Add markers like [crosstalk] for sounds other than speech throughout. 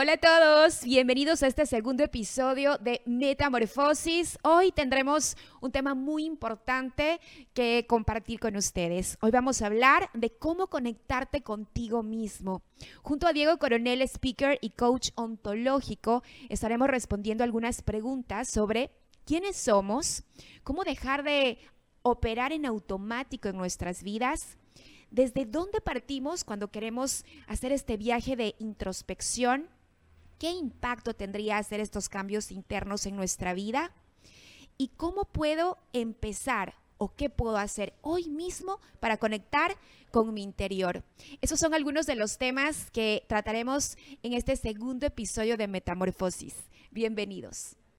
Hola a todos, bienvenidos a este segundo episodio de Metamorfosis. Hoy tendremos un tema muy importante que compartir con ustedes. Hoy vamos a hablar de cómo conectarte contigo mismo. Junto a Diego Coronel, speaker y coach ontológico, estaremos respondiendo algunas preguntas sobre quiénes somos, cómo dejar de operar en automático en nuestras vidas, desde dónde partimos cuando queremos hacer este viaje de introspección ¿Qué impacto tendría hacer estos cambios internos en nuestra vida? ¿Y cómo puedo empezar o qué puedo hacer hoy mismo para conectar con mi interior? Esos son algunos de los temas que trataremos en este segundo episodio de Metamorfosis. Bienvenidos.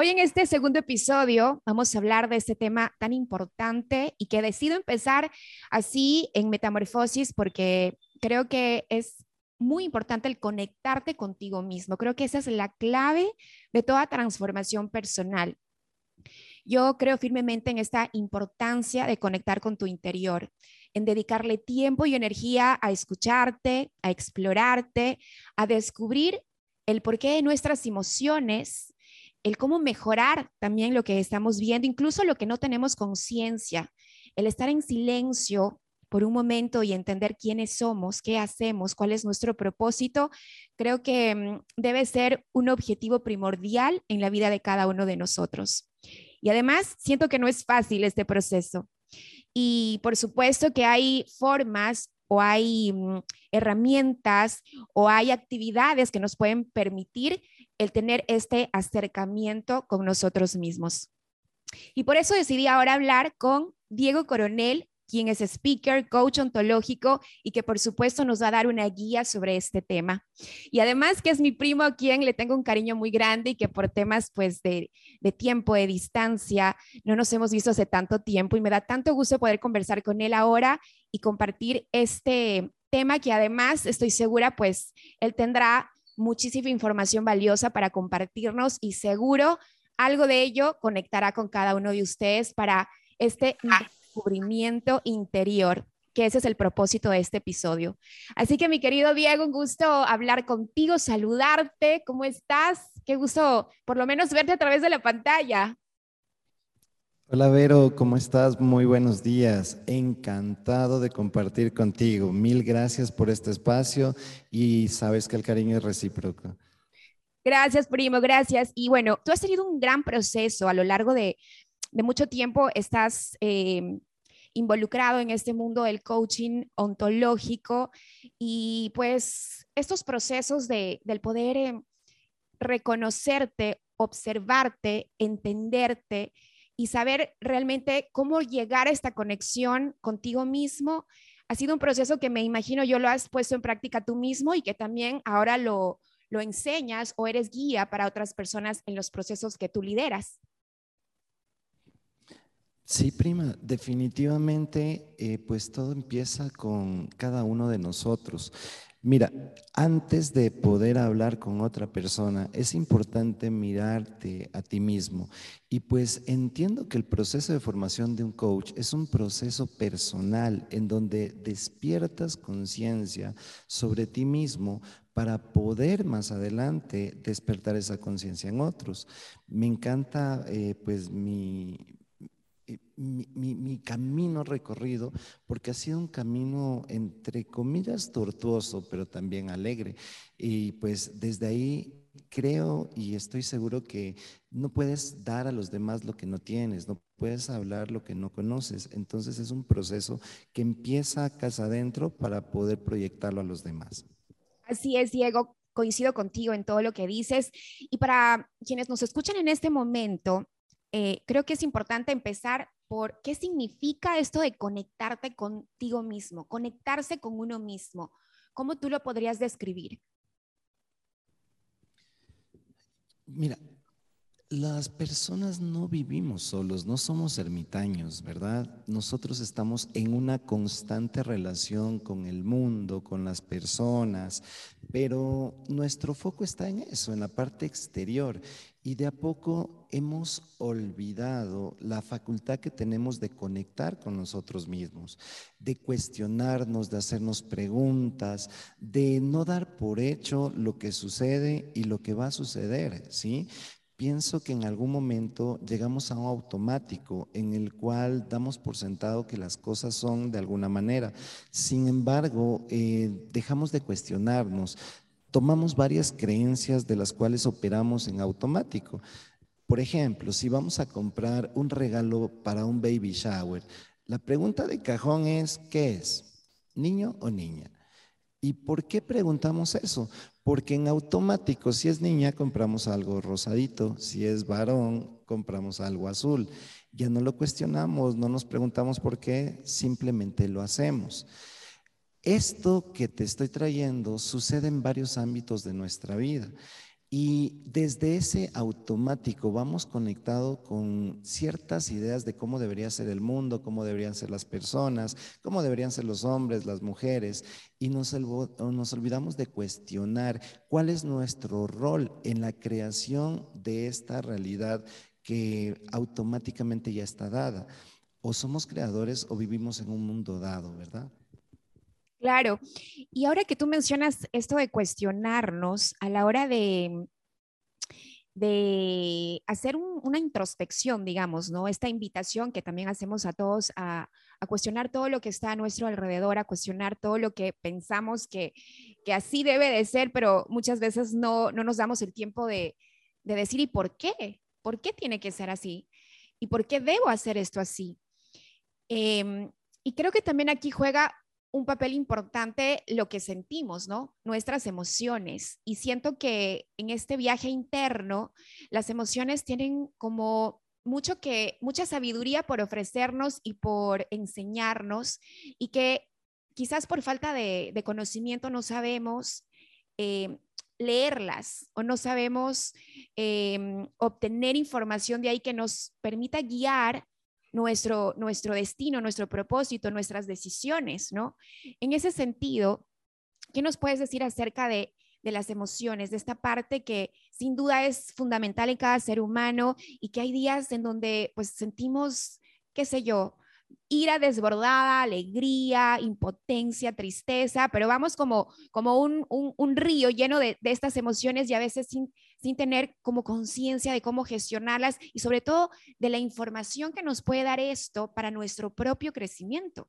Hoy en este segundo episodio vamos a hablar de este tema tan importante y que decido empezar así en Metamorfosis porque creo que es muy importante el conectarte contigo mismo. Creo que esa es la clave de toda transformación personal. Yo creo firmemente en esta importancia de conectar con tu interior, en dedicarle tiempo y energía a escucharte, a explorarte, a descubrir el porqué de nuestras emociones el cómo mejorar también lo que estamos viendo, incluso lo que no tenemos conciencia, el estar en silencio por un momento y entender quiénes somos, qué hacemos, cuál es nuestro propósito, creo que mm, debe ser un objetivo primordial en la vida de cada uno de nosotros. Y además, siento que no es fácil este proceso. Y por supuesto que hay formas o hay mm, herramientas o hay actividades que nos pueden permitir el tener este acercamiento con nosotros mismos. Y por eso decidí ahora hablar con Diego Coronel, quien es speaker, coach ontológico y que por supuesto nos va a dar una guía sobre este tema. Y además que es mi primo a quien le tengo un cariño muy grande y que por temas pues de, de tiempo, de distancia, no nos hemos visto hace tanto tiempo y me da tanto gusto poder conversar con él ahora y compartir este tema que además estoy segura pues él tendrá muchísima información valiosa para compartirnos y seguro algo de ello conectará con cada uno de ustedes para este descubrimiento interior, que ese es el propósito de este episodio. Así que mi querido Diego, un gusto hablar contigo, saludarte, ¿cómo estás? Qué gusto por lo menos verte a través de la pantalla. Hola Vero, ¿cómo estás? Muy buenos días. Encantado de compartir contigo. Mil gracias por este espacio y sabes que el cariño es recíproco. Gracias, primo, gracias. Y bueno, tú has tenido un gran proceso a lo largo de, mucho tiempo, estás eh, involucrado en este mundo del coaching ontológico y pues estos procesos de, del poder eh, reconocerte, observarte, entenderte y saber realmente cómo llegar a esta conexión contigo mismo. Ha sido un proceso que me imagino yo lo has puesto en práctica tú mismo y que también ahora lo, lo enseñas o eres guía para otras personas en los procesos que tú lideras. Sí, prima, definitivamente, eh, pues todo empieza con cada uno de nosotros. Mira, antes de poder hablar con otra persona, es importante mirarte a ti mismo. Y pues entiendo que el proceso de formación de un coach es un proceso personal en donde despiertas conciencia sobre ti mismo para poder más adelante despertar esa conciencia en otros. Me encanta eh, pues mi, mi, camino recorrido, porque ha sido un camino, entre comillas, tortuoso, pero también alegre. Y pues desde ahí creo y estoy seguro que no puedes dar a los demás lo que no tienes, no puedes hablar lo que no conoces. Entonces es un proceso que empieza casa adentro para poder proyectarlo a los demás. Así es, Diego, coincido contigo en todo lo que dices. Y para quienes nos escuchan en este momento, eh, creo que es importante empezar por qué significa esto de conectarte contigo mismo, conectarse con uno mismo. ¿Cómo tú lo podrías describir? Mira, las personas no vivimos solos, no somos ermitaños, ¿verdad? Nosotros estamos en una constante relación con el mundo, con las personas, pero nuestro foco está en eso, en la parte exterior. Y de a poco hemos olvidado la facultad que tenemos de conectar con nosotros mismos, de cuestionarnos, de hacernos preguntas, de no dar por hecho lo que sucede y lo que va a suceder, ¿sí? Pienso que en algún momento llegamos a un automático en el cual damos por sentado que las cosas son de alguna manera. Sin embargo, eh, dejamos de cuestionarnos, tomamos varias creencias de las cuales operamos en automático. Por ejemplo, si vamos a comprar un regalo para un baby shower, la pregunta de cajón es, ¿qué es? ¿Niño o niña? ¿Y por qué preguntamos eso? Porque en automático, si es niña, compramos algo rosadito, si es varón, compramos algo azul. Ya no lo cuestionamos, no nos preguntamos por qué, simplemente lo hacemos. Esto que te estoy trayendo sucede en varios ámbitos de nuestra vida. Y desde ese automático vamos conectado con ciertas ideas de cómo debería ser el mundo, cómo deberían ser las personas, cómo deberían ser los hombres, las mujeres, y nos, olvidamos de cuestionar cuál es nuestro rol en la creación de esta realidad que automáticamente ya está dada. O somos creadores o vivimos en un mundo dado, ¿verdad? Claro. Y ahora que tú mencionas esto de cuestionarnos a la hora de, de hacer una introspección, digamos, ¿no? Esta invitación que también hacemos a todos a, cuestionar todo lo que está a nuestro alrededor, a cuestionar todo lo que pensamos que, así debe de ser, pero muchas veces no, nos damos el tiempo de, decir, ¿y por qué? ¿Por qué tiene que ser así? ¿Y por qué debo hacer esto así? Em, y creo que también aquí juega un papel importante lo que sentimos, ¿no? Nuestras emociones. Y siento que en este viaje interno, las emociones tienen como mucho que, mucha sabiduría por ofrecernos y por enseñarnos y que quizás por falta de, conocimiento no sabemos eh, leerlas o no sabemos em, obtener información de ahí que nos permita guiar nuestro, nuestro destino, nuestro propósito, nuestras decisiones, ¿no? En ese sentido, ¿qué nos puedes decir acerca de, de las emociones, de esta parte que sin duda es fundamental en cada ser humano y que hay días en donde pues sentimos, qué sé yo, ira desbordada, alegría, impotencia, tristeza, pero vamos como, como un, un, río lleno de, de, estas emociones y a veces sin, sin tener como conciencia de cómo gestionarlas y sobre todo de la información que nos puede dar esto para nuestro propio crecimiento.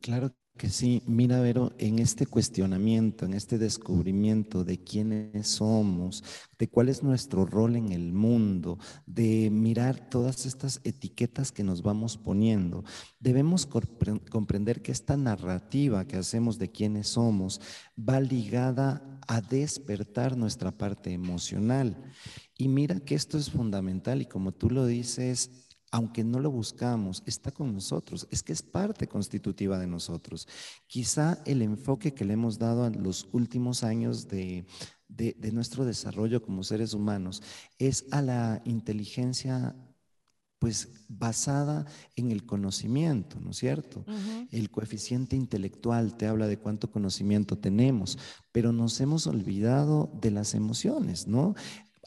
Claro que sí, mira, Vero, en este cuestionamiento, en este descubrimiento de quiénes somos, de cuál es nuestro rol en el mundo, de mirar todas estas etiquetas que nos vamos poniendo, debemos comprender que esta narrativa que hacemos de quiénes somos va ligada a despertar nuestra parte emocional. Y mira que esto es fundamental y como tú lo dices, aunque no lo buscamos, está con nosotros, es que es parte constitutiva de nosotros. Quizá el enfoque que le hemos dado a los últimos años de, nuestro desarrollo como seres humanos es a la inteligencia pues basada en el conocimiento, ¿no es cierto? El coeficiente intelectual te habla de cuánto conocimiento tenemos, pero nos hemos olvidado de las emociones, ¿no?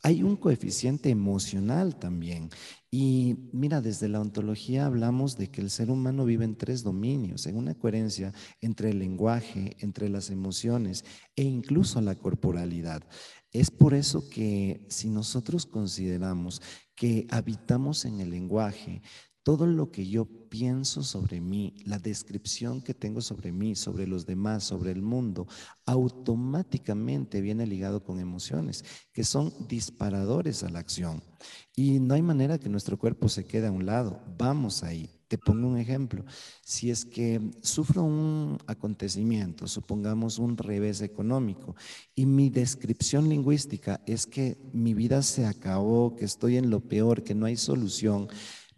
Hay un coeficiente emocional también. Y mira, desde la ontología hablamos de que el ser humano vive en tres dominios, en una coherencia entre el lenguaje, entre las emociones e incluso la corporalidad. Es por eso que si nosotros consideramos que habitamos en el lenguaje, todo lo que yo pienso sobre mí, la descripción que tengo sobre mí, sobre los demás, sobre el mundo, automáticamente viene ligado con emociones que son disparadores a la acción. Y no hay manera que nuestro cuerpo se quede a un lado. Vamos ahí. Te pongo un ejemplo. Si es que sufro un acontecimiento, supongamos un revés económico, y mi descripción lingüística es que mi vida se acabó, que estoy en lo peor, que no hay solución,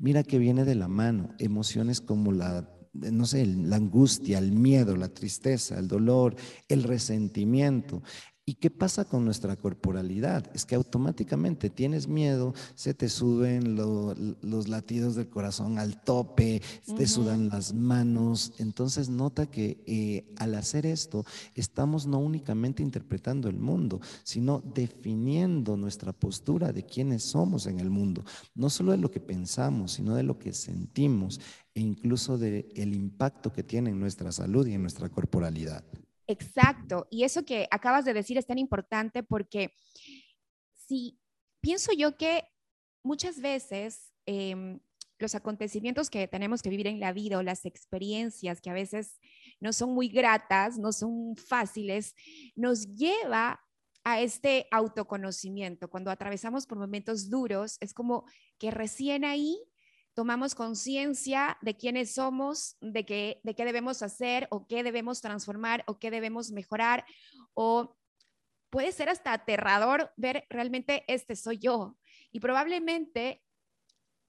mira que viene de la mano emociones como la no sé, la angustia, el miedo, la tristeza, el dolor, el resentimiento. ¿Y qué pasa con nuestra corporalidad? Es que automáticamente tienes miedo, se te suben los latidos del corazón al tope, te sudan las manos. Entonces nota que eh, al hacer esto estamos no únicamente interpretando el mundo, sino definiendo nuestra postura de quiénes somos en el mundo. No solo de lo que pensamos, sino de lo que sentimos e incluso del el impacto que tiene en nuestra salud y en nuestra corporalidad. Exacto. Y eso que acabas de decir es tan importante porque si pienso yo que muchas veces em, los acontecimientos que tenemos que vivir en la vida o las experiencias que a veces no son muy gratas, no son fáciles, nos lleva a este autoconocimiento. Cuando atravesamos por momentos duros, es como que recién ahí tomamos conciencia de quiénes somos, de qué, de qué debemos hacer o qué debemos transformar o qué debemos mejorar o puede ser hasta aterrador ver realmente este soy yo y probablemente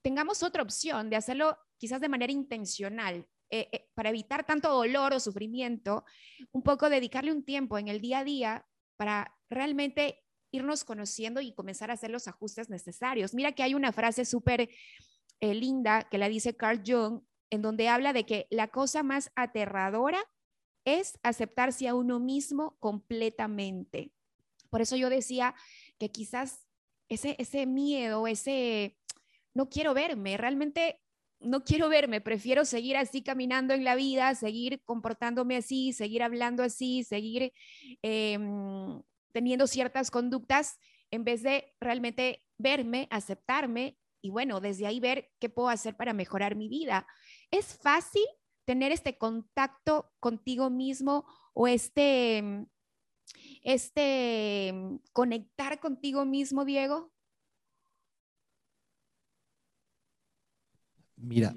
tengamos otra opción de hacerlo quizás de manera intencional. Eh, eh, para evitar tanto dolor o sufrimiento, un poco dedicarle un tiempo en el día a día para realmente irnos conociendo y comenzar a hacer los ajustes necesarios. Mira que hay una frase súper eh, linda que la dice Carl Jung, en donde habla de que la cosa más aterradora es aceptarse a uno mismo completamente. Por eso yo decía que quizás ese, ese miedo, ese no quiero verme, realmente no quiero verme, prefiero seguir así caminando en la vida, seguir comportándome así, seguir hablando así, seguir em, teniendo ciertas conductas en vez de realmente verme, aceptarme y bueno, desde ahí ver qué puedo hacer para mejorar mi vida. ¿Es fácil tener este contacto contigo mismo o este, este conectar contigo mismo, Diego? Mira,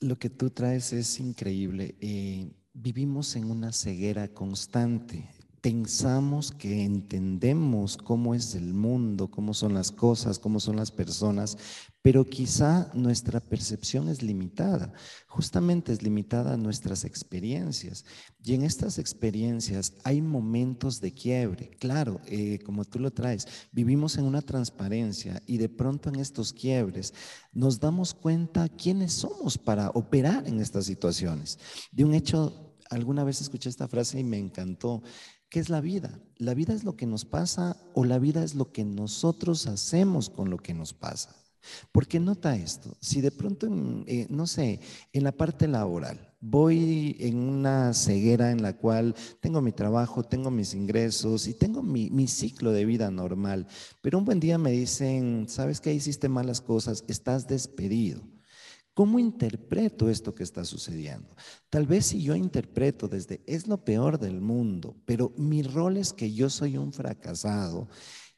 lo que tú traes es increíble. Eh, vivimos en una ceguera constante pensamos que entendemos cómo es el mundo, cómo son las cosas, cómo son las personas, pero quizá nuestra percepción es limitada, justamente es limitada a nuestras experiencias. Y en estas experiencias hay momentos de quiebre. Claro, eh, como tú lo traes, vivimos en una transparencia y de pronto en estos quiebres nos damos cuenta quiénes somos para operar en estas situaciones. De un hecho, alguna vez escuché esta frase y me encantó. ¿Qué es la vida? ¿La vida es lo que nos pasa o la vida es lo que nosotros hacemos con lo que nos pasa? Porque nota esto, si de pronto, eh, no sé, en la parte laboral, voy en una ceguera en la cual tengo mi trabajo, tengo mis ingresos y tengo mi, mi ciclo de vida normal, pero un buen día me dicen, ¿sabes qué? Hiciste malas cosas, estás despedido. ¿Cómo interpreto esto que está sucediendo? Tal vez si yo interpreto desde es lo peor del mundo, pero mi rol es que yo soy un fracasado.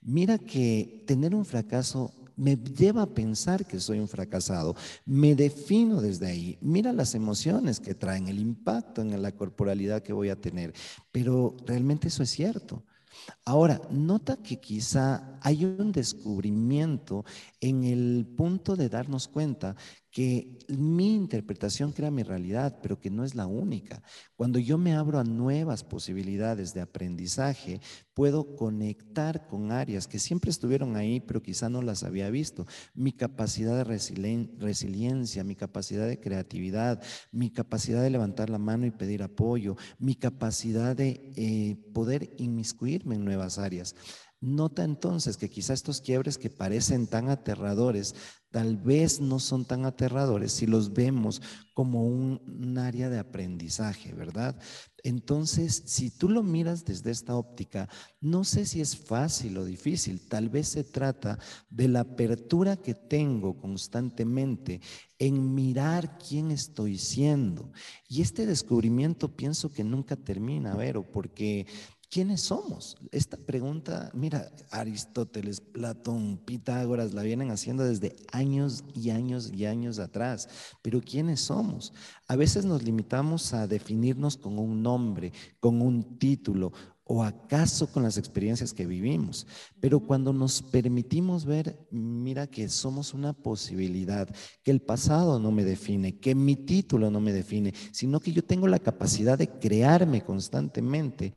Mira que tener un fracaso me lleva a pensar que soy un fracasado. Me defino desde ahí. Mira las emociones que traen, el impacto en la corporalidad que voy a tener. Pero realmente eso es cierto. Ahora, nota que quizá hay un descubrimiento en el punto de darnos cuenta que mi interpretación crea mi realidad, pero que no es la única. Cuando yo me abro a nuevas posibilidades de aprendizaje, puedo conectar con áreas que siempre estuvieron ahí, pero quizá no las había visto. Mi capacidad de resiliencia, mi capacidad de creatividad, mi capacidad de levantar la mano y pedir apoyo, mi capacidad de eh, poder inmiscuirme en nuevas áreas. Nota entonces que quizá estos quiebres que parecen tan aterradores, tal vez no son tan aterradores si los vemos como un, área de aprendizaje, ¿verdad? Entonces, si tú lo miras desde esta óptica, no sé si es fácil o difícil, tal vez se trata de la apertura que tengo constantemente en mirar quién estoy siendo. Y este descubrimiento pienso que nunca termina, Vero, porque ¿Quiénes somos? Esta pregunta, mira, Aristóteles, Platón, Pitágoras la vienen haciendo desde años y años y años atrás. Pero ¿quiénes somos? A veces nos limitamos a definirnos con un nombre, con un título o acaso con las experiencias que vivimos. Pero cuando nos permitimos ver, mira que somos una posibilidad, que el pasado no me define, que mi título no me define, sino que yo tengo la capacidad de crearme constantemente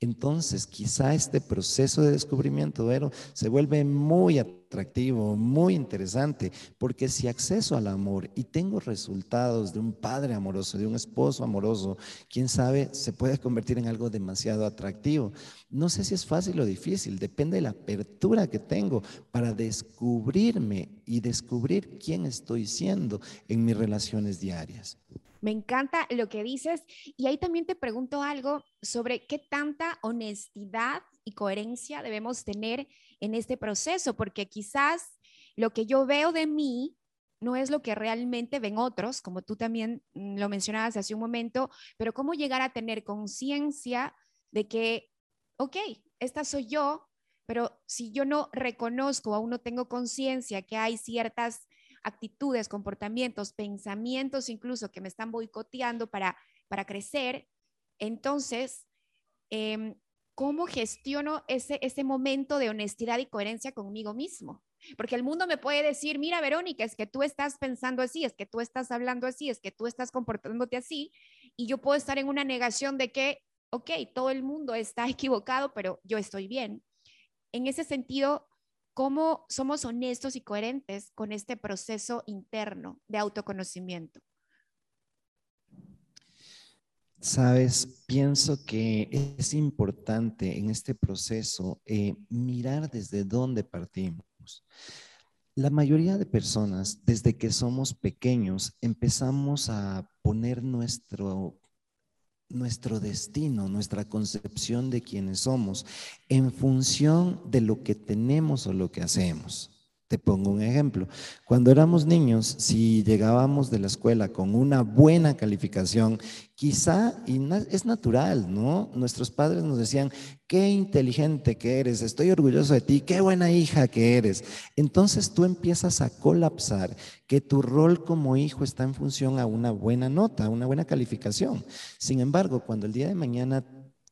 entonces, quizá este proceso de descubrimiento, se vuelve muy atractivo, muy interesante, porque si acceso al amor y tengo resultados de un padre amoroso, de un esposo amoroso, quién sabe, se puede convertir en algo demasiado atractivo. No sé si es fácil o difícil, depende de la apertura que tengo para descubrirme y descubrir quién estoy siendo en mis relaciones diarias. Me encanta lo que dices. Y ahí también te pregunto algo sobre qué tanta honestidad y coherencia debemos tener en este proceso, porque quizás lo que yo veo de mí no es lo que realmente ven otros, como tú también mm, lo mencionabas hace un momento, pero cómo llegar a tener conciencia de que, ok, esta soy yo, pero si yo no reconozco, aún no tengo conciencia que hay ciertas actitudes, comportamientos, pensamientos incluso que me están boicoteando para, para crecer, entonces, em, ¿cómo gestiono ese, ese momento de honestidad y coherencia conmigo mismo? Porque el mundo me puede decir, mira, Verónica, es que tú estás pensando así, es que tú estás hablando así, es que tú estás comportándote así, y yo puedo estar en una negación de que, ok, todo el mundo está [laughs] equivocado, pero yo estoy bien. En ese sentido, cómo somos honestos y coherentes con este proceso interno de autoconocimiento. Sabes, pienso que es importante en este proceso eh, mirar desde dónde partimos. La mayoría de personas, desde que somos pequeños, empezamos a poner nuestro nuestro destino, nuestra concepción de quiénes somos, en función de lo que tenemos o lo que hacemos. Te pongo un ejemplo. Cuando éramos niños, si llegábamos de la escuela con una buena calificación, quizá, y es natural, ¿no? Nuestros padres nos decían, qué inteligente que eres, estoy orgulloso de ti, qué buena hija que eres. Entonces tú empiezas a colapsar que tu rol como hijo está en función a una buena nota, una buena calificación. Sin embargo, cuando el día de mañana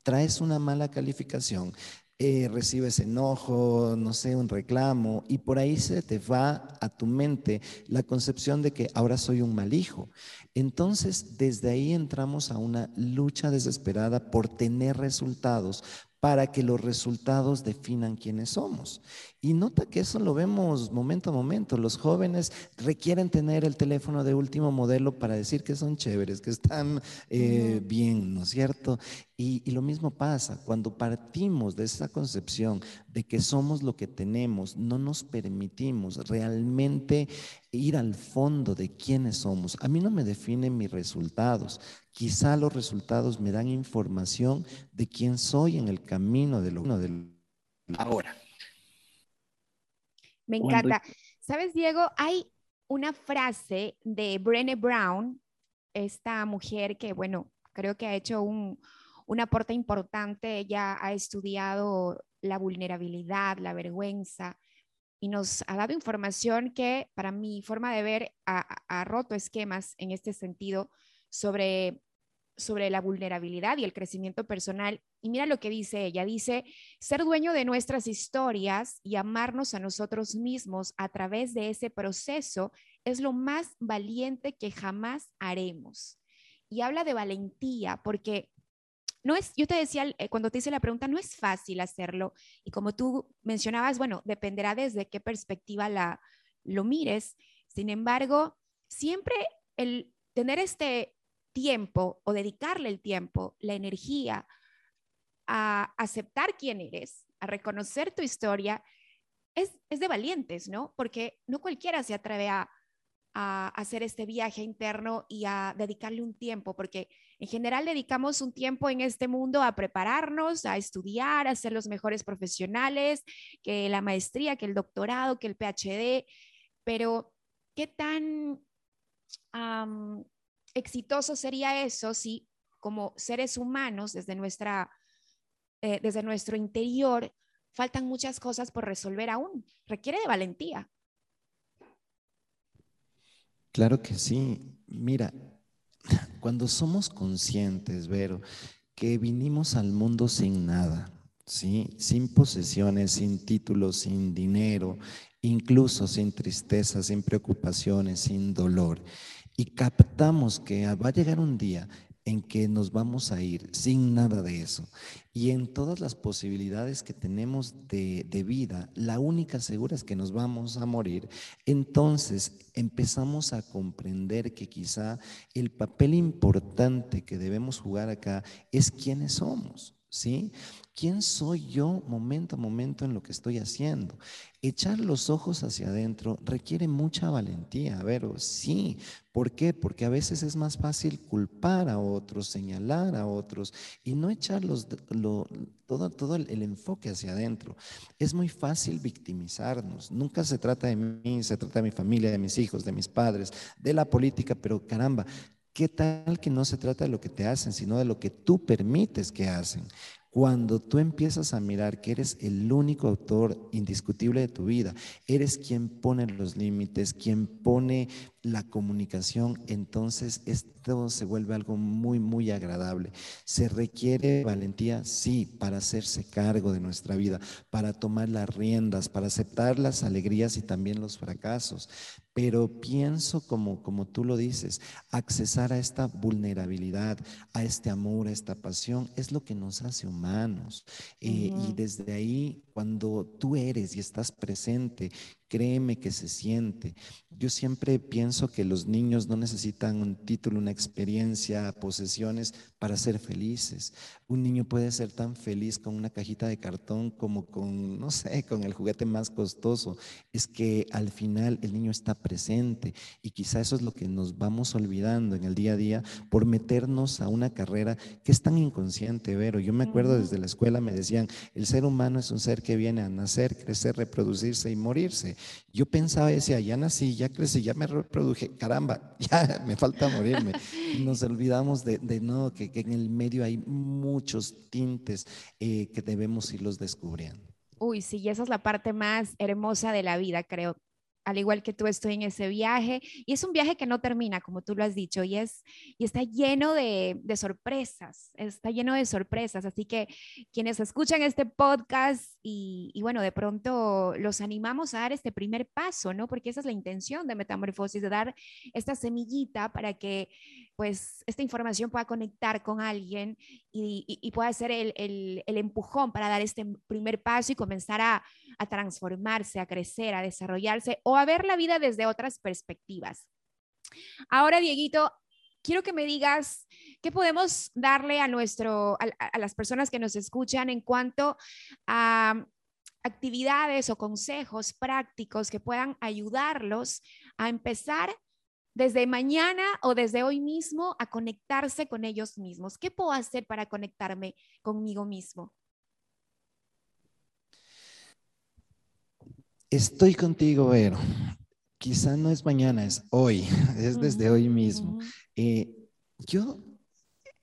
traes una mala calificación, eh, recibes enojo, no sé, un reclamo, y por ahí se te va a tu mente la concepción de que ahora soy un mal hijo. Entonces, desde ahí entramos a una lucha desesperada por tener resultados, para que los resultados definan quiénes somos. Y nota que eso lo vemos momento a momento. Los jóvenes requieren tener el teléfono de último modelo para decir que son chéveres, que están eh, bien, ¿no es cierto? Y, y, lo mismo pasa cuando partimos de esa concepción de que somos lo que tenemos, no nos permitimos realmente ir al fondo de quiénes somos. A mí no me definen mis resultados. Quizá los resultados me dan información de quién soy en el camino de lo del ahora. Me encanta. ¿Sabes, Diego? Hay una frase de Brené Brown, esta mujer que, bueno, creo que ha hecho un, un aporte importante. Ella ha estudiado la vulnerabilidad, la vergüenza, y nos ha dado información que para mi forma de ver ha, roto esquemas en este sentido sobre, sobre la vulnerabilidad y el crecimiento personal. Y mira lo que dice ella, dice, ser dueño de nuestras historias y amarnos a nosotros mismos a través de ese proceso es lo más valiente que jamás haremos. Y habla de valentía porque no es, yo te decía eh, cuando te hice la pregunta, no es fácil hacerlo. Y como tú mencionabas, bueno, dependerá desde qué perspectiva la, lo mires. Sin embargo, siempre el tener este tiempo o dedicarle el tiempo, la energía a aceptar quién eres, a reconocer tu historia, es, es de valientes, ¿no? Porque no cualquiera se atreve a, a hacer este viaje interno y a dedicarle un tiempo, porque en general dedicamos un tiempo en este mundo a prepararnos, a estudiar, a ser los mejores profesionales, que la maestría, que el doctorado, que el PhD, pero ¿qué tan exitoso sería eso si como seres humanos desde, nuestra, eh, desde nuestro interior faltan muchas cosas por resolver aún? Requiere de valentía. Claro que sí. Mira, cuando somos conscientes, Vero, que vinimos al mundo sin nada, ¿sí? sin posesiones, sin títulos, sin dinero, incluso sin tristeza, sin preocupaciones, sin dolor, y captamos que va a llegar un día en que nos vamos a ir sin nada de eso. Y en todas las posibilidades que tenemos de, vida, la única segura es que nos vamos a morir. Entonces empezamos a comprender que quizá el papel importante que debemos jugar acá es quiénes somos. ¿Sí? ¿Quién soy yo momento a momento en lo que estoy haciendo? Echar los ojos hacia adentro requiere mucha valentía, a ver, sí. ¿Por qué? Porque a veces es más fácil culpar a otros, señalar a otros y no echar todo, todo el, el enfoque hacia adentro. Es muy fácil victimizarnos. Nunca se trata de mí, se trata de mi familia, de mis hijos, de mis padres, de la política, pero caramba, ¿Qué tal que no se trata de lo que te hacen, sino de lo que tú permites que hacen? Cuando tú empiezas a mirar que eres el único autor indiscutible de tu vida, eres quien pone los límites, quien pone la comunicación, entonces esto se vuelve algo muy, muy agradable. Se requiere valentía, sí, para hacerse cargo de nuestra vida, para tomar las riendas, para aceptar las alegrías y también los fracasos. Pero pienso, como, como tú lo dices, accesar a esta vulnerabilidad, a este amor, a esta pasión, es lo que nos hace humanos. Eh, y desde ahí, cuando tú eres y estás presente, Créeme que se siente. Yo siempre pienso que los niños no necesitan un título, una experiencia, posesiones para ser felices. Un niño puede ser tan feliz con una cajita de cartón como con, no sé, con el juguete más costoso. Es que al final el niño está presente y quizá eso es lo que nos vamos olvidando en el día a día por meternos a una carrera que es tan inconsciente, Vero. Yo me acuerdo desde la escuela me decían, el ser humano es un ser que viene a nacer, crecer, reproducirse y morirse. Yo pensaba, decía, ya nací, ya crecí, ya me reproduje, caramba, [laughs] ya me falta morirme. nos olvidamos de, no, que, en el medio hay muchos tintes eh, que debemos irlos descubriendo. Uy, sí, y esa es la parte más hermosa de la vida, creo al igual que tú estoy en ese viaje y es un viaje que no termina, como tú lo has dicho, y, es, y está lleno de, sorpresas, está lleno de sorpresas, así que quienes escuchan este podcast y, y, bueno, de pronto los animamos a dar este primer paso, ¿no? Porque esa es la intención de Metamorfosis, de dar esta semillita para que pues esta información pueda conectar con alguien y, pueda ser el, empujón para dar este primer paso y comenzar a, transformarse, a crecer, a desarrollarse o a ver la vida desde otras perspectivas. Ahora, Dieguito, quiero que me digas qué podemos darle a, nuestro, a las personas que nos escuchan en cuanto a actividades o consejos prácticos que puedan ayudarlos a empezar desde mañana o desde hoy mismo a conectarse con ellos mismos. ¿Qué puedo hacer para conectarme conmigo mismo? Estoy contigo, Vero. Quizá no es mañana, es hoy, [laughs] es desde hoy mismo. Eh, yo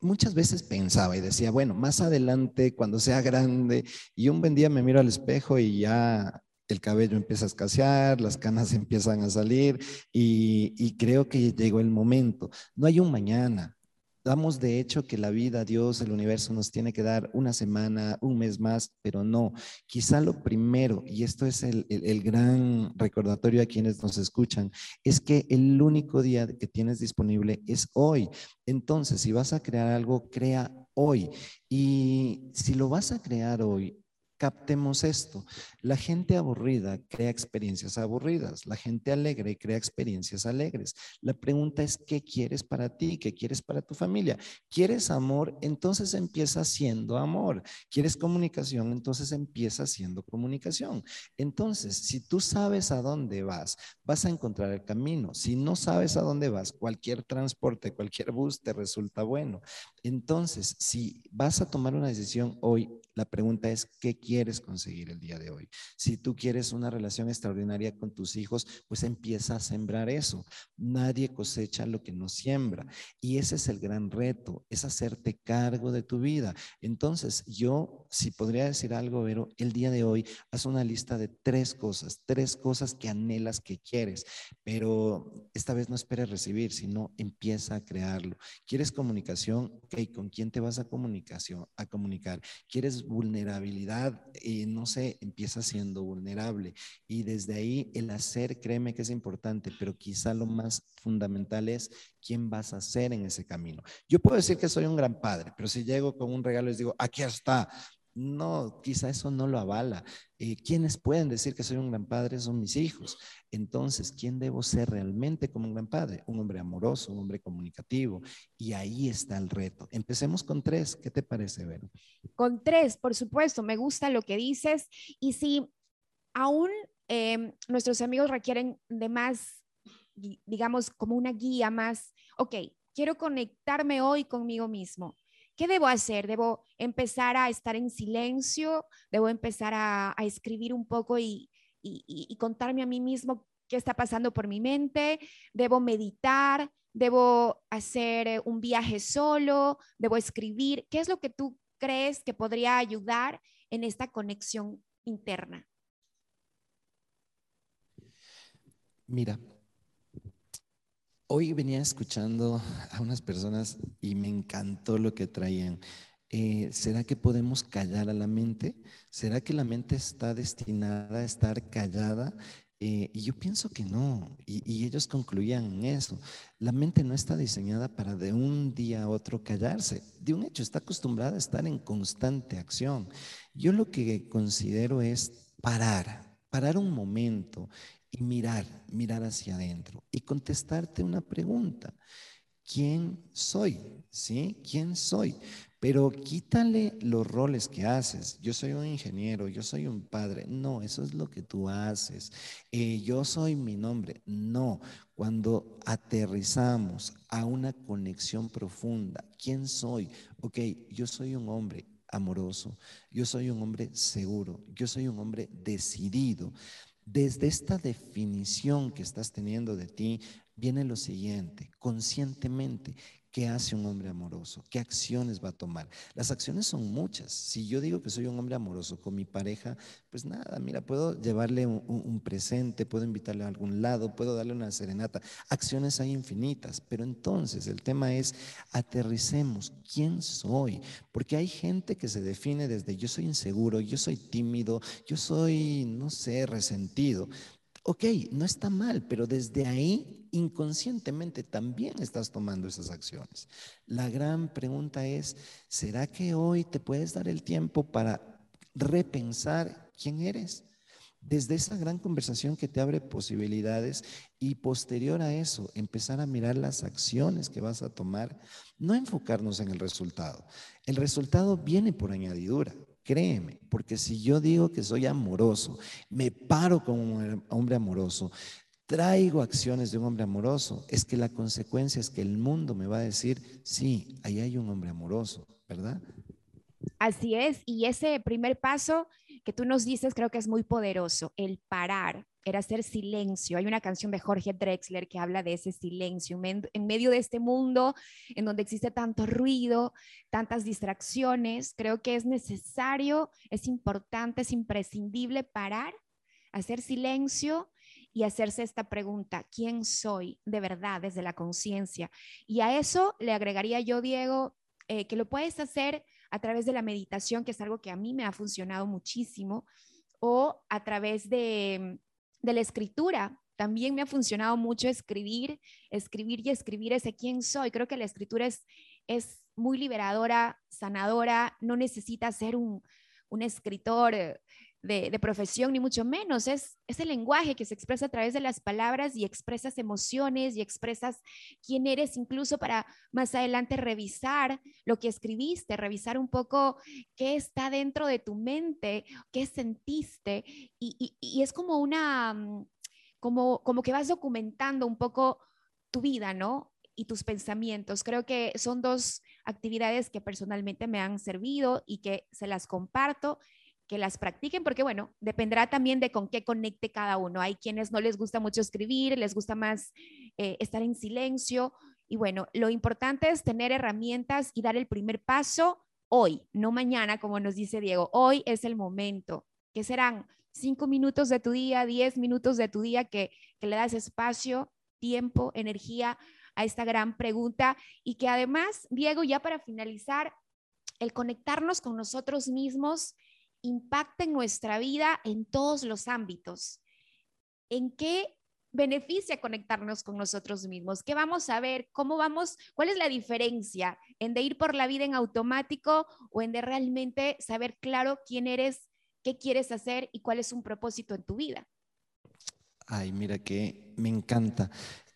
muchas veces pensaba y decía, bueno, más adelante, cuando sea grande, y un buen día me miro al espejo y ya el cabello empieza a escasear, las canas [laughs] empiezan a salir y, creo que llegó el momento. No hay un mañana. Damos de hecho que la vida, Dios, el universo nos tiene que dar una semana, un mes más, pero no. Quizá lo primero, y esto es el, gran recordatorio a quienes nos escuchan, es que el único día que tienes disponible es hoy. Entonces, si vas a crear algo, crea hoy. Y si lo vas a crear hoy, captemos esto. La gente aburrida crea experiencias aburridas, la gente alegre crea experiencias alegres. La pregunta es, ¿qué quieres para ti? ¿Qué quieres para tu familia? ¿Quieres amor? Entonces empieza siendo amor. ¿Quieres comunicación? Entonces empieza siendo comunicación. Entonces, si tú sabes a dónde vas, vas a encontrar el camino. Si no sabes a dónde vas, cualquier transporte, cualquier bus te resulta bueno. Entonces, si vas a tomar una decisión hoy, la pregunta es, ¿qué quieres conseguir el día de hoy? Si tú quieres una relación extraordinaria con tus hijos, pues empieza a sembrar eso. Nadie cosecha lo que no siembra. Y ese es el gran reto, es hacerte cargo de tu vida. Entonces, yo, si podría decir algo, Vero, el día de hoy, haz una lista de tres cosas, tres cosas que anhelas, que quieres, pero esta vez no esperes recibir, sino empieza a crearlo. ¿Quieres comunicación? Ok, ¿con quién te vas a comunicación, a comunicar? ¿Quieres vulnerabilidad? y no sé, empieza siendo vulnerable. Y desde ahí el hacer, créeme que es importante, pero quizá lo más fundamental es quién vas a ser en ese camino. Yo puedo decir que soy un gran padre, pero si llego con un regalo y les digo, aquí está, no, quizá eso no lo avala. Eh, ¿Quiénes pueden decir que soy un gran padre? Son mis hijos. Entonces, ¿quién debo ser realmente como un gran padre? Un hombre amoroso, un hombre comunicativo. Y ahí está el reto. Empecemos con tres. ¿Qué te parece, Vero? Con tres, por supuesto. Me gusta lo que dices. Y si aún em, nuestros amigos requieren de más, digamos, como una guía más, ok, quiero conectarme hoy conmigo mismo ¿Qué debo hacer? ¿Debo empezar a estar en silencio? ¿Debo empezar a, escribir un poco y, contarme a mí mismo qué está pasando por mi mente? ¿Debo meditar? ¿Debo hacer eh, un viaje solo? ¿Debo escribir? ¿Qué es lo que tú crees que podría ayudar en esta conexión interna? Mira, Hoy venía escuchando a unas personas y me encantó lo que traían. Eh, ¿Será que podemos callar a la mente? ¿Será que la mente está destinada a estar callada? Eh, y yo pienso que no. Y, y, ellos concluían en eso. La mente no está diseñada para de un día a otro callarse. De un hecho, está acostumbrada a estar en constante acción. Yo lo que considero es parar, parar un momento y mirar, mirar hacia adentro y contestarte una pregunta. ¿Quién soy? ¿Sí? ¿Quién soy? Pero quítale los roles que haces. Yo soy un ingeniero, yo soy un padre. No, eso es lo que tú haces. Eh, yo soy mi nombre. No, cuando aterrizamos a una conexión profunda, ¿quién soy? Ok, yo soy un hombre amoroso, yo soy un hombre seguro, yo soy un hombre decidido. Desde esta definición que estás teniendo de ti, viene lo siguiente, conscientemente, ¿Qué hace un hombre amoroso? ¿Qué acciones va a tomar? Las acciones son muchas. Si yo digo que soy un hombre amoroso con mi pareja, pues nada, mira, puedo llevarle un, presente, puedo invitarle a algún lado, puedo darle una serenata. Acciones hay infinitas, pero entonces el tema es aterricemos. ¿Quién soy? Porque hay gente que se define desde yo soy inseguro, yo soy tímido, yo soy, no sé, resentido. Ok, no está mal, pero desde ahí inconscientemente también estás tomando esas acciones. La gran pregunta es, ¿será que hoy te puedes dar el tiempo para repensar quién eres? Desde esa gran conversación que te abre posibilidades y posterior a eso, empezar a mirar las acciones que vas a tomar, no enfocarnos en el resultado. El resultado viene por añadidura. Créeme, porque si yo digo que soy amoroso, me paro como un hombre amoroso, traigo acciones de un hombre amoroso, es que la consecuencia es que el mundo me va a decir, sí, ahí hay un hombre amoroso, ¿verdad? Así es, y ese primer paso que tú nos dices creo que es muy poderoso, el parar, era hacer silencio. Hay una canción de Jorge Drexler que habla de ese silencio en medio de este mundo en donde existe tanto ruido, tantas distracciones. Creo que es necesario, es importante, es imprescindible parar, hacer silencio y hacerse esta pregunta, ¿quién soy de verdad desde la conciencia? Y a eso le agregaría yo, Diego, eh, que lo puedes hacer a través de la meditación, que es algo que a mí me ha funcionado muchísimo, o a través de la escritura. También me ha funcionado mucho escribir, escribir y escribir ese quién soy. Creo que la escritura es, es muy liberadora, sanadora, no necesita ser un, un escritor de, profesión, ni mucho menos. Es, es el lenguaje que se expresa a través de las palabras y expresas emociones y expresas quién eres, incluso para más adelante revisar lo que escribiste, revisar un poco qué está dentro de tu mente, qué sentiste. Y, y, es como una, mm, como, como que vas documentando un poco tu vida, ¿no? y tus pensamientos. Creo que son dos actividades que personalmente me han servido y que se las comparto que las practiquen, porque bueno, dependerá también de con qué conecte cada uno. Hay quienes no les gusta mucho escribir, les gusta más eh, estar en silencio. Y bueno, lo importante es tener herramientas y dar el primer paso hoy, no mañana, como nos dice Diego. Hoy es el momento, que serán cinco minutos de tu día, diez minutos de tu día que, que le das espacio, tiempo, energía a esta gran pregunta y que además, Diego, ya para finalizar, el conectarnos con nosotros mismos impacta en nuestra vida en todos los ámbitos. ¿En qué beneficia conectarnos con nosotros mismos? ¿Qué vamos a ver? ¿Cómo vamos? ¿Cuál es la diferencia en de ir por la vida en automático o en realmente saber claro quién eres, qué quieres hacer y cuál es un propósito en tu vida? Ay, mira que me encanta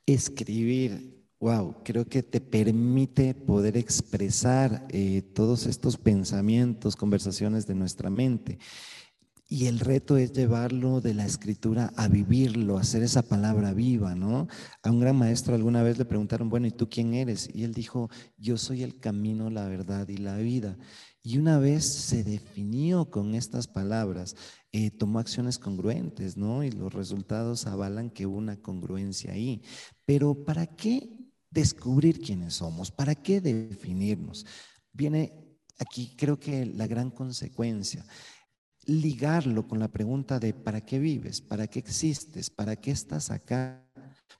escribir Wow, creo que te permite poder expresar eh, todos estos pensamientos, conversaciones de nuestra mente. Y el reto es llevarlo de la escritura a vivirlo, hacer esa palabra viva, ¿no? A un gran maestro alguna vez le preguntaron, bueno, ¿y tú quién eres? Y él dijo, yo soy el camino, la verdad y la vida. Y una vez se definió con estas palabras, eh, tomó acciones congruentes, ¿no? Y los resultados avalan que hubo una congruencia ahí. Pero ¿para qué descubrir quiénes somos. ¿Para qué definirnos? Viene aquí creo que la gran consecuencia, ligarlo con la pregunta de ¿para qué vives? ¿Para qué existes? ¿Para qué estás acá?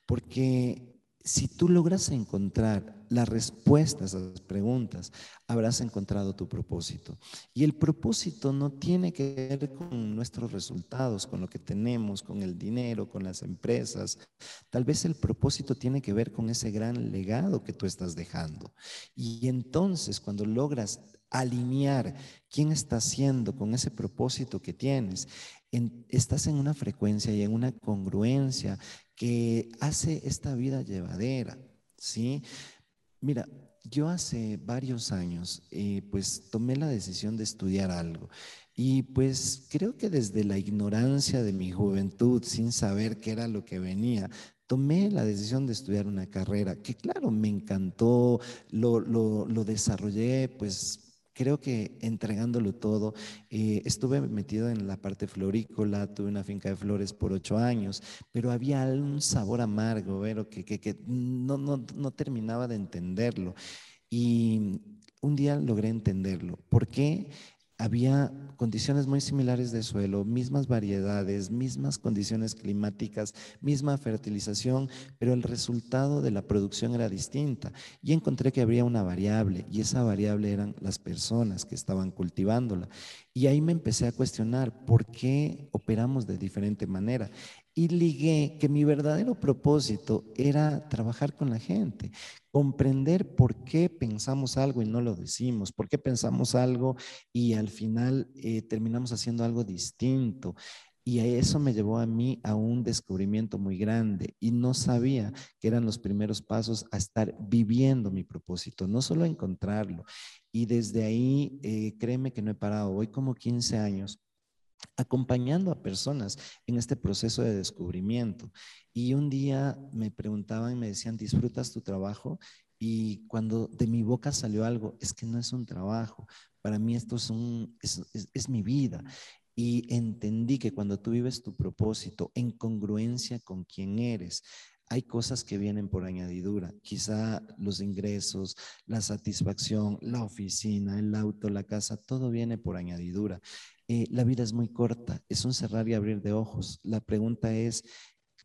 Porque si tú logras encontrar las respuestas a las preguntas, habrás encontrado tu propósito. Y el propósito no tiene que ver con nuestros resultados, con lo que tenemos, con el dinero, con las empresas. Tal vez el propósito tiene que ver con ese gran legado que tú estás dejando. Y entonces cuando logras alinear quién está haciendo con ese propósito que tienes, estás en una frecuencia y en una congruencia que hace esta vida llevadera, ¿sí? Mira, yo hace varios años, eh, pues tomé la decisión de estudiar algo. Y pues creo que desde la ignorancia de mi juventud, sin saber qué era lo que venía, tomé la decisión de estudiar una carrera que claro, me encantó, lo, lo, lo desarrollé pues creo que entregándolo todo, eh, estuve metido en la parte florícola, tuve una finca de flores por ocho años, pero había un sabor amargo, pero que, que, no, no, no terminaba de entenderlo. Y un día logré entenderlo. ¿Por qué? Había condiciones muy similares de suelo, mismas variedades, mismas condiciones climáticas, misma fertilización, pero el resultado de la producción era distinta. Y encontré que había una variable, y esa variable eran las personas que estaban cultivándola. Y ahí me empecé a cuestionar por qué operamos de diferente manera y ligué que mi verdadero propósito era trabajar con la gente, comprender por qué pensamos algo y no lo decimos, por qué pensamos algo y al final eh, terminamos haciendo algo distinto. Y eso me llevó a mí a un descubrimiento muy grande y no sabía que eran los primeros pasos a estar viviendo mi propósito, no solo encontrarlo. Y desde ahí, eh, créeme que no he parado, hoy como 15 años acompañando a personas en este proceso de descubrimiento. Y un día me preguntaban y me decían, ¿disfrutas tu trabajo? Y cuando de mi boca salió algo, es que no es un trabajo, para mí esto es, un, es, es mi vida. Y entendí que cuando tú vives tu propósito en congruencia con quien eres, hay cosas que vienen por añadidura, quizá los ingresos, la satisfacción, la oficina, el auto, la casa, todo viene por añadidura. Eh, la vida es muy corta, es un cerrar y abrir de ojos. La pregunta es,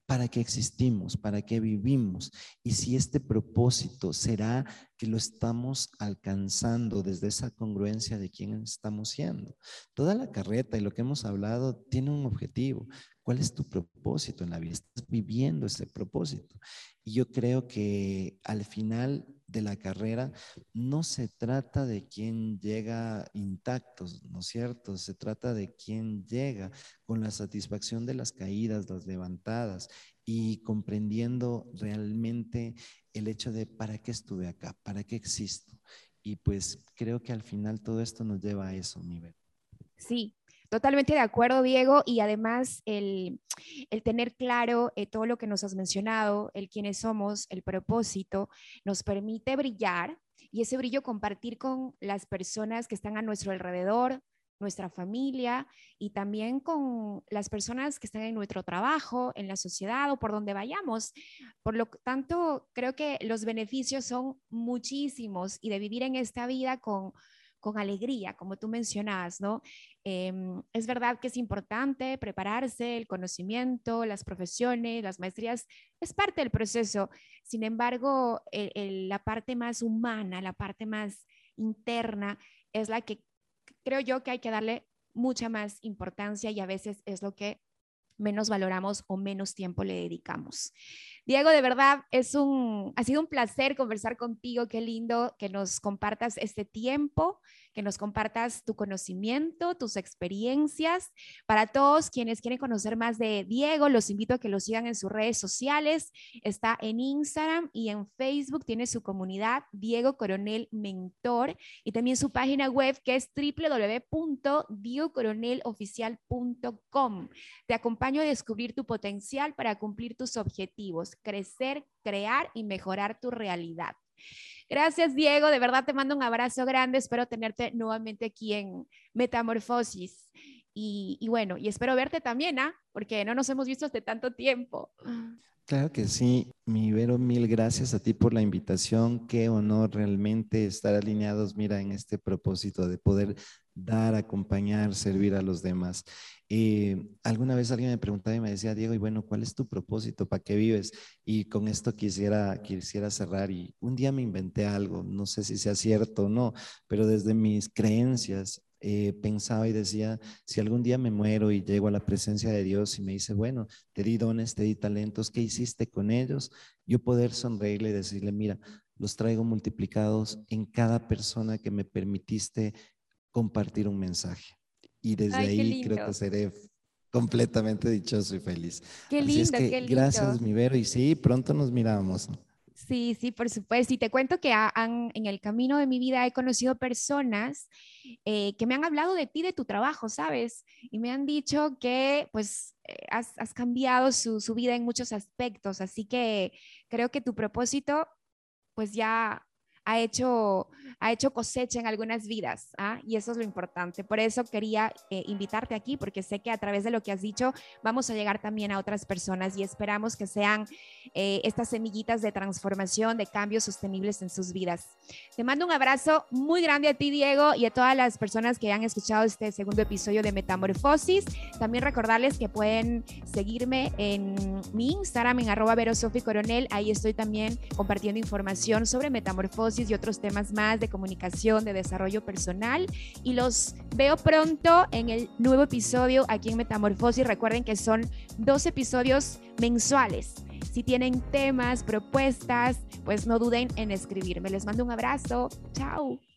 ¿para qué existimos? ¿Para qué vivimos? Y si este propósito será que lo estamos alcanzando desde esa congruencia de quién estamos siendo. Toda la carreta y lo que hemos hablado tiene un objetivo. ¿Cuál es tu propósito en la vida? Estás viviendo ese propósito. Y yo creo que al final de la carrera, no se trata de quién llega intactos, ¿no es cierto? Se trata de quién llega con la satisfacción de las caídas, las levantadas y comprendiendo realmente el hecho de para qué estuve acá, para qué existo. Y pues creo que al final todo esto nos lleva a eso, mi Sí, Totalmente de acuerdo, Diego, y además el, tener claro eh, todo lo que nos has mencionado, el quiénes somos, el propósito, nos permite brillar y ese brillo compartir con las personas que están a nuestro alrededor, nuestra familia y también con las personas que están en nuestro trabajo, en la sociedad o por donde vayamos. Por lo tanto, creo que los beneficios son muchísimos y de vivir en esta vida con, con alegría, como tú mencionabas, ¿no? Em, es verdad que es importante prepararse, el conocimiento, las profesiones, las maestrías, es parte del proceso. Sin embargo, la parte más humana, la parte más interna, es la que creo yo que hay que darle mucha más importancia y a veces es lo que menos valoramos o menos tiempo le dedicamos. Diego, de verdad, es un, ha sido un placer conversar contigo. Qué lindo que nos compartas este tiempo, que nos compartas tu conocimiento, tus experiencias. Para todos quienes quieren conocer más de Diego, los invito a que lo sigan en sus redes sociales. Está en Instagram y en Facebook. Tiene su comunidad Diego Coronel Mentor y también su página web que es www.diegoCoronelOficial.com. Te acompaño a descubrir tu potencial para cumplir tus objetivos crecer, crear y mejorar tu realidad. Gracias, Diego. De verdad te mando un abrazo grande. Espero tenerte nuevamente aquí en Metamorfosis. Y, bueno, y espero verte también, ¿ah? Porque no nos hemos visto hace tanto tiempo. Claro que sí, mi Vero, mil gracias a ti por la invitación. Qué honor realmente estar alineados, mira, en este propósito de poder dar, acompañar, servir a los demás. Eh, alguna vez alguien me preguntaba y me decía, Diego, y bueno, ¿cuál es tu propósito? ¿Para qué vives? Y con esto quisiera, quisiera cerrar. Y un día me inventé algo, no sé si sea cierto o no, pero desde mis creencias eh, pensaba y decía, si algún día me muero y llego a la presencia de Dios y me dice, bueno, te di dones, te di talentos, ¿qué hiciste con ellos? Yo poder sonreírle y decirle, mira, los traigo multiplicados en cada persona que me permitiste compartir un mensaje. Y desde ahí creo que seré completamente dichoso y feliz. Qué lindo, qué lindo. Gracias, mi Vero. Y sí, pronto nos miramos. Sí, sí, por supuesto. Y te cuento que en el camino de mi vida he conocido personas eh, que me han hablado de ti, de tu trabajo, ¿sabes? Y me han dicho que pues eh, has, cambiado su vida en muchos aspectos. Así que creo que tu propósito pues ya ha hecho, ha hecho cosecha en algunas vidas, ¿ah? y eso es lo importante. Por eso quería eh, invitarte aquí, porque sé que a través de lo que has dicho vamos a llegar también a otras personas y esperamos que sean eh, estas semillitas de transformación, de cambios sostenibles en sus vidas. Te mando un abrazo muy grande a ti, Diego, y a todas las personas que han escuchado este segundo episodio de Metamorfosis. También recordarles que pueden seguirme en mi Instagram, en arroba Coronel. Ahí estoy también compartiendo información sobre Metamorfosis y otros temas más de comunicación, de desarrollo personal. Y los veo pronto en el nuevo episodio aquí en Metamorfosis. Recuerden que son dos episodios mensuales. Si tienen temas, propuestas, pues no duden en escribirme. Les mando un abrazo. Chao.